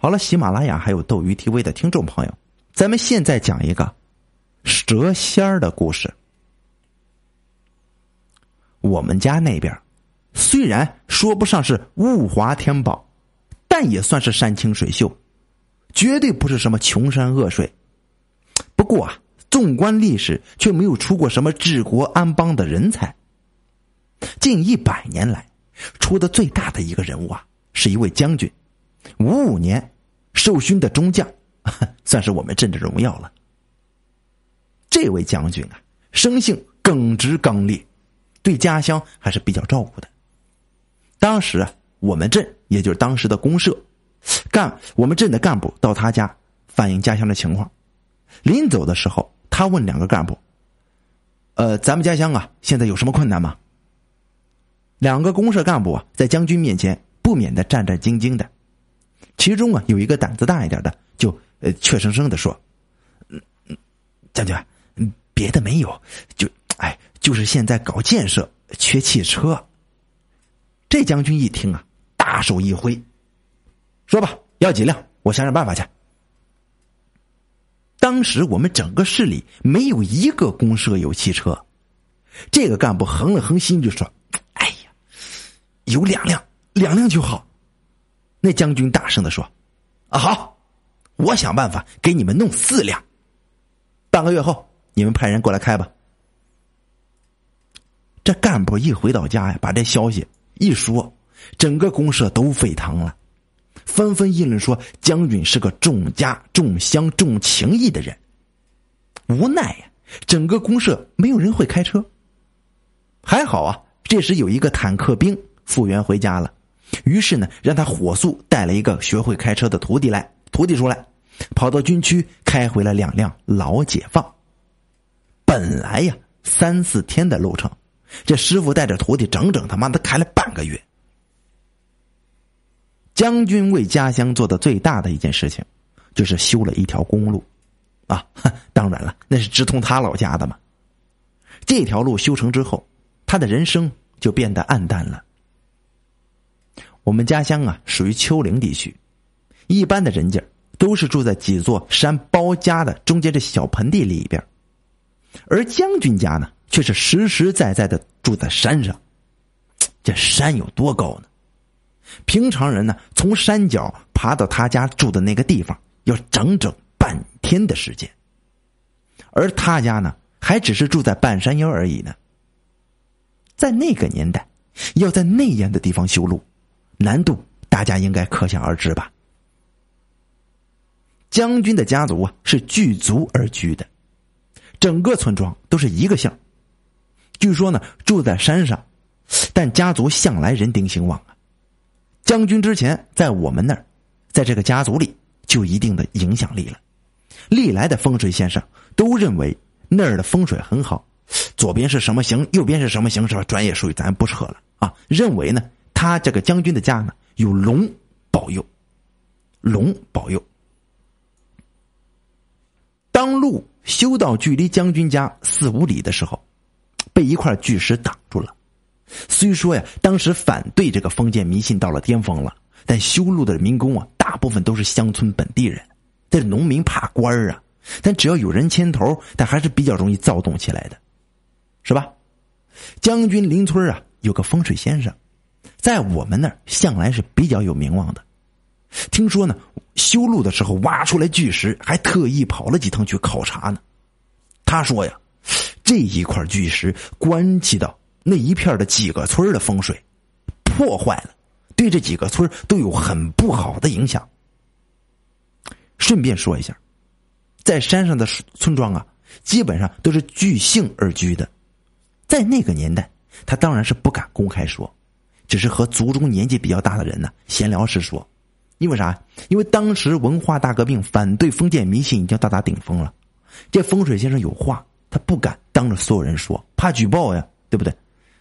好了，喜马拉雅还有斗鱼 TV 的听众朋友，咱们现在讲一个蛇仙儿的故事。我们家那边虽然说不上是物华天宝，但也算是山清水秀，绝对不是什么穷山恶水。不过啊，纵观历史，却没有出过什么治国安邦的人才。近一百年来，出的最大的一个人物啊，是一位将军。五五年受勋的中将，算是我们镇的荣耀了。这位将军啊，生性耿直刚烈，对家乡还是比较照顾的。当时啊，我们镇也就是当时的公社干，我们镇的干部到他家反映家乡的情况。临走的时候，他问两个干部：“呃，咱们家乡啊，现在有什么困难吗？”两个公社干部啊，在将军面前不免的战战兢兢的。其中啊，有一个胆子大一点的，就呃，怯生生的说：“嗯，将军，别的没有，就哎，就是现在搞建设缺汽车。”这将军一听啊，大手一挥，说吧，要几辆，我想想办法去。当时我们整个市里没有一个公社有汽车，这个干部横了横心就说：“哎呀，有两辆，两辆就好。”那将军大声的说：“啊好，我想办法给你们弄四辆。半个月后，你们派人过来开吧。”这干部一回到家呀，把这消息一说，整个公社都沸腾了，纷纷议论说将军是个重家重乡重情义的人。无奈呀，整个公社没有人会开车。还好啊，这时有一个坦克兵复员回家了。于是呢，让他火速带了一个学会开车的徒弟来，徒弟出来，跑到军区开回了两辆老解放。本来呀，三四天的路程，这师傅带着徒弟整整他妈的开了半个月。将军为家乡做的最大的一件事情，就是修了一条公路，啊，当然了，那是直通他老家的嘛。这条路修成之后，他的人生就变得暗淡了。我们家乡啊，属于丘陵地区，一般的人家都是住在几座山包夹的中间这小盆地里边，而将军家呢，却是实实在在的住在山上。这山有多高呢？平常人呢，从山脚爬到他家住的那个地方，要整整半天的时间，而他家呢，还只是住在半山腰而已呢。在那个年代，要在那样的地方修路。难度大家应该可想而知吧？将军的家族啊是聚族而居的，整个村庄都是一个姓。据说呢住在山上，但家族向来人丁兴旺啊。将军之前在我们那儿，在这个家族里就一定的影响力了。历来的风水先生都认为那儿的风水很好，左边是什么形，右边是什么形，是吧？专业术语咱不扯了啊。认为呢。他这个将军的家呢，有龙保佑，龙保佑。当路修到距离将军家四五里的时候，被一块巨石挡住了。虽说呀，当时反对这个封建迷信到了巅峰了，但修路的民工啊，大部分都是乡村本地人。这农民怕官儿啊，但只要有人牵头，但还是比较容易躁动起来的，是吧？将军邻村啊，有个风水先生。在我们那儿向来是比较有名望的，听说呢，修路的时候挖出来巨石，还特意跑了几趟去考察呢。他说呀，这一块巨石关系到那一片的几个村的风水，破坏了，对这几个村都有很不好的影响。顺便说一下，在山上的村庄啊，基本上都是聚姓而居的，在那个年代，他当然是不敢公开说。只是和族中年纪比较大的人呢闲聊时说，因为啥？因为当时文化大革命反对封建迷信已经到达顶峰了，这风水先生有话，他不敢当着所有人说，怕举报呀，对不对？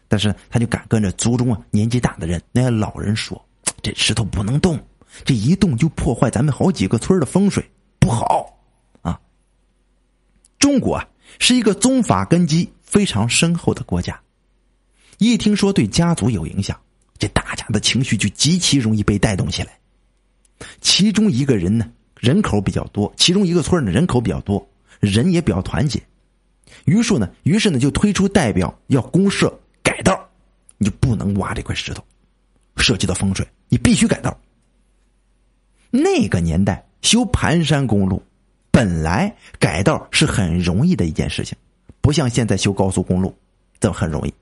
但是他就敢跟着族中啊年纪大的人那些老人说，这石头不能动，这一动就破坏咱们好几个村的风水，不好啊。中国啊是一个宗法根基非常深厚的国家，一听说对家族有影响。这大家的情绪就极其容易被带动起来。其中一个人呢人口比较多，其中一个村呢人口比较多，人也比较团结。于是呢，于是呢就推出代表要公社改道，你就不能挖这块石头，涉及到风水，你必须改道。那个年代修盘山公路，本来改道是很容易的一件事情，不像现在修高速公路这很容易。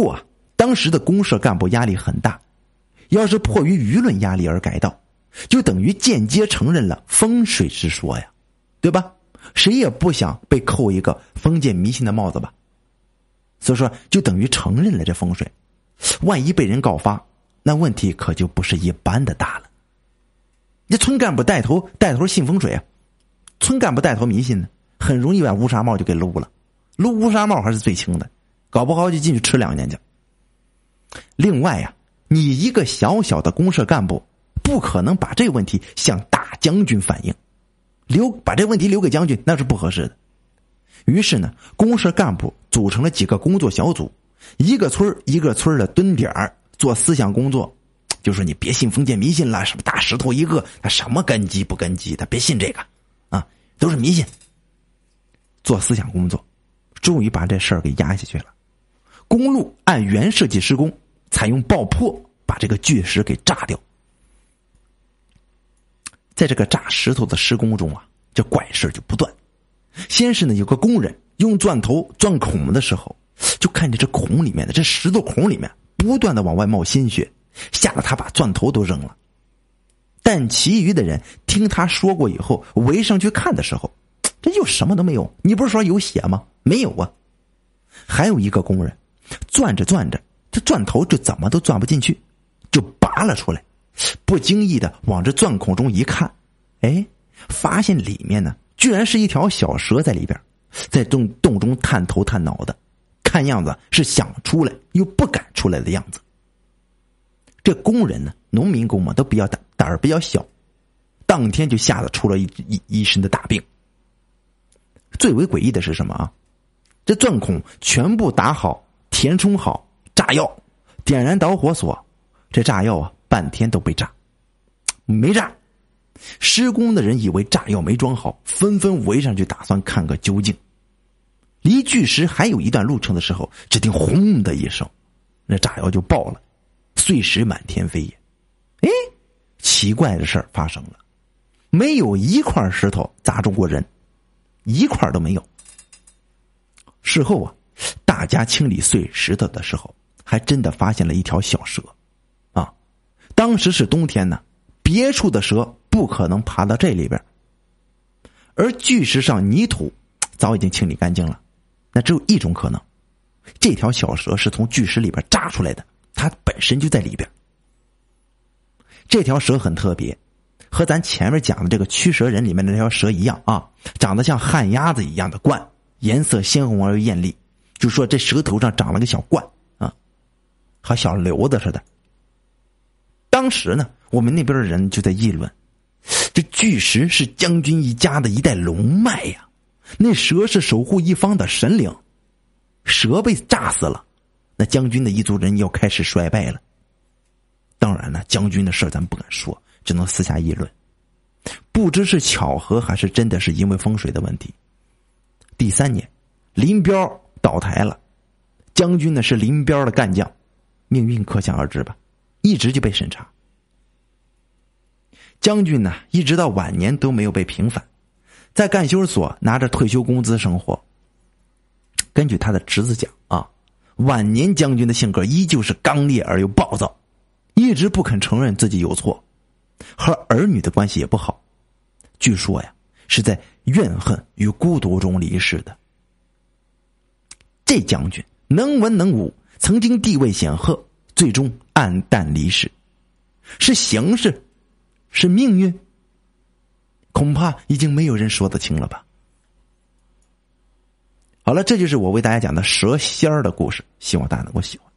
不啊，当时的公社干部压力很大，要是迫于舆论压力而改道，就等于间接承认了风水之说呀，对吧？谁也不想被扣一个封建迷信的帽子吧。所以说，就等于承认了这风水，万一被人告发，那问题可就不是一般的大了。你村干部带头带头信风水啊，村干部带头迷信呢，很容易把乌纱帽就给撸了，撸乌纱帽还是最轻的。搞不好就进去吃两年去。另外呀，你一个小小的公社干部，不可能把这个问题向大将军反映，留把这问题留给将军那是不合适的。于是呢，公社干部组成了几个工作小组，一个村一个村的蹲点做思想工作，就说你别信封建迷信了，什么大石头一个，他什么根基不根基的，别信这个，啊，都是迷信。做思想工作，终于把这事儿给压下去了。公路按原设计施工，采用爆破把这个巨石给炸掉。在这个炸石头的施工中啊，这怪事就不断。先是呢，有个工人用钻头钻孔的时候，就看见这孔里面的这石头孔里面不断的往外冒鲜血，吓得他把钻头都扔了。但其余的人听他说过以后，围上去看的时候，这又什么都没有。你不是说有血吗？没有啊。还有一个工人。钻着钻着，这钻头就怎么都钻不进去，就拔了出来。不经意的往这钻孔中一看，哎，发现里面呢，居然是一条小蛇在里边，在洞洞中探头探脑的，看样子是想出来又不敢出来的样子。这工人呢，农民工嘛，都比较胆胆儿比较小，当天就吓得出了一一一身的大病。最为诡异的是什么啊？这钻孔全部打好。填充好炸药，点燃导火索，这炸药啊，半天都被炸，没炸。施工的人以为炸药没装好，纷纷围上去打算看个究竟。离巨石还有一段路程的时候，只听“轰”的一声，那炸药就爆了，碎石满天飞。哎，奇怪的事儿发生了，没有一块石头砸中过人，一块都没有。事后啊。大家清理碎石头的时候，还真的发现了一条小蛇，啊，当时是冬天呢，别处的蛇不可能爬到这里边，而巨石上泥土早已经清理干净了，那只有一种可能，这条小蛇是从巨石里边炸出来的，它本身就在里边。这条蛇很特别，和咱前面讲的这个驱蛇人里面的那条蛇一样啊，长得像旱鸭子一样的冠，颜色鲜红而又艳丽。就说这蛇头上长了个小冠啊，和小瘤子似的。当时呢，我们那边的人就在议论，这巨石是将军一家的一代龙脉呀。那蛇是守护一方的神灵，蛇被炸死了，那将军的一族人要开始衰败了。当然了，将军的事咱不敢说，只能私下议论。不知是巧合还是真的是因为风水的问题。第三年，林彪。倒台了，将军呢是林彪的干将，命运可想而知吧，一直就被审查。将军呢一直到晚年都没有被平反，在干休所拿着退休工资生活。根据他的侄子讲啊，晚年将军的性格依旧是刚烈而又暴躁，一直不肯承认自己有错，和儿女的关系也不好，据说呀是在怨恨与孤独中离世的。这将军能文能武，曾经地位显赫，最终黯淡离世，是形势，是命运，恐怕已经没有人说得清了吧。好了，这就是我为大家讲的蛇仙儿的故事，希望大家能够喜欢。